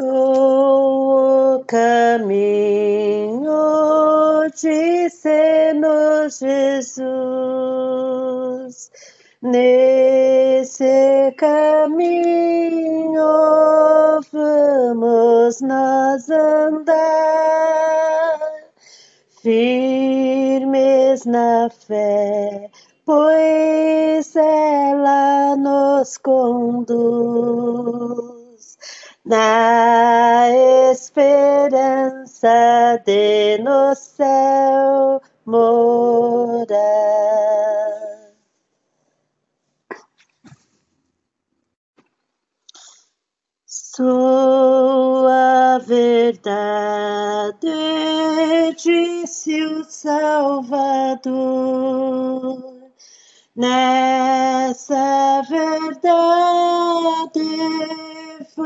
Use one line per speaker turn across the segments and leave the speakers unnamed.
Sou o caminho, disse-nos Jesus. Nesse caminho vamos nós andar, firmes na fé, pois ela nos conduz na esperança de no céu morar. Sou a verdade, disse o Salvador. Nessa verdade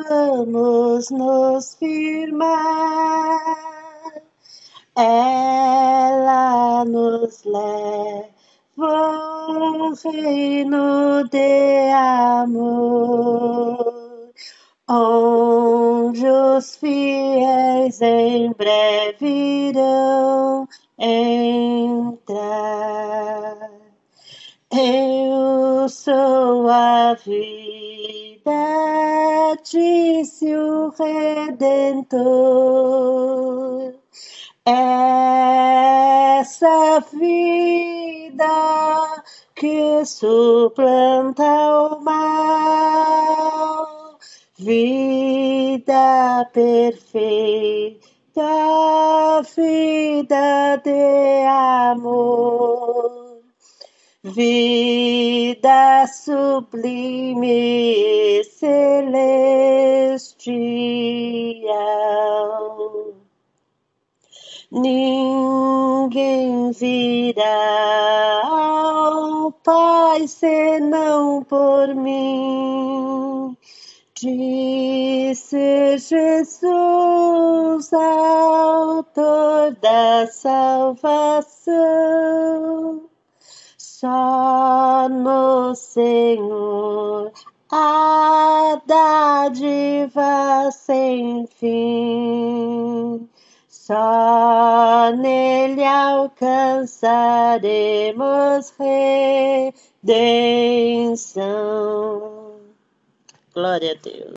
vamos nos firmar. Ela nos leva ao reino de amor, onde os fiéis em breve irão entrar. A vida disse o Redentor. Essa vida que suplanta o mal, vida perfeita, vida de amor vida sublime e celestial. Ninguém virá ao Pai senão por mim. Disse Jesus, autor da salvação só no Senhor a dádiva sem fim. Só nele alcançaremos redenção. Glória a Deus.